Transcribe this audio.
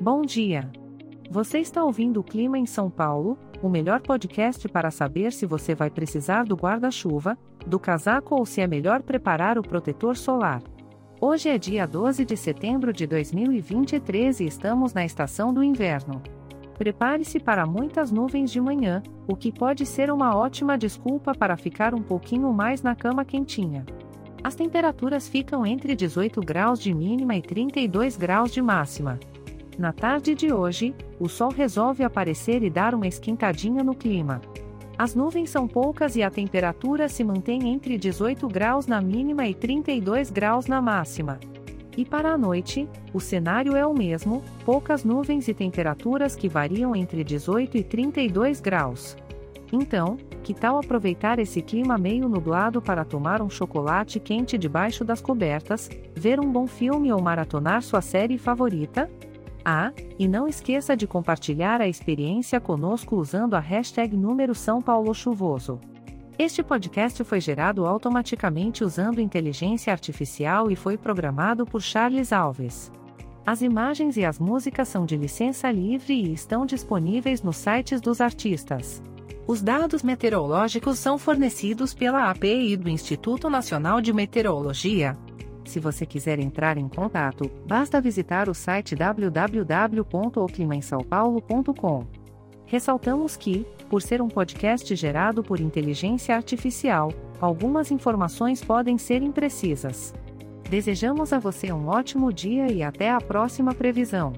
Bom dia! Você está ouvindo o Clima em São Paulo, o melhor podcast para saber se você vai precisar do guarda-chuva, do casaco ou se é melhor preparar o protetor solar. Hoje é dia 12 de setembro de 2023 e estamos na estação do inverno. Prepare-se para muitas nuvens de manhã, o que pode ser uma ótima desculpa para ficar um pouquinho mais na cama quentinha. As temperaturas ficam entre 18 graus de mínima e 32 graus de máxima. Na tarde de hoje, o sol resolve aparecer e dar uma esquentadinha no clima. As nuvens são poucas e a temperatura se mantém entre 18 graus na mínima e 32 graus na máxima. E para a noite, o cenário é o mesmo: poucas nuvens e temperaturas que variam entre 18 e 32 graus. Então, que tal aproveitar esse clima meio nublado para tomar um chocolate quente debaixo das cobertas, ver um bom filme ou maratonar sua série favorita? Ah, e não esqueça de compartilhar a experiência conosco usando a hashtag número São Paulo Chuvoso. Este podcast foi gerado automaticamente usando inteligência artificial e foi programado por Charles Alves. As imagens e as músicas são de licença livre e estão disponíveis nos sites dos artistas. Os dados meteorológicos são fornecidos pela API do Instituto Nacional de Meteorologia. Se você quiser entrar em contato, basta visitar o site www.oclimaemsaopaulo.com. Ressaltamos que, por ser um podcast gerado por inteligência artificial, algumas informações podem ser imprecisas. Desejamos a você um ótimo dia e até a próxima previsão.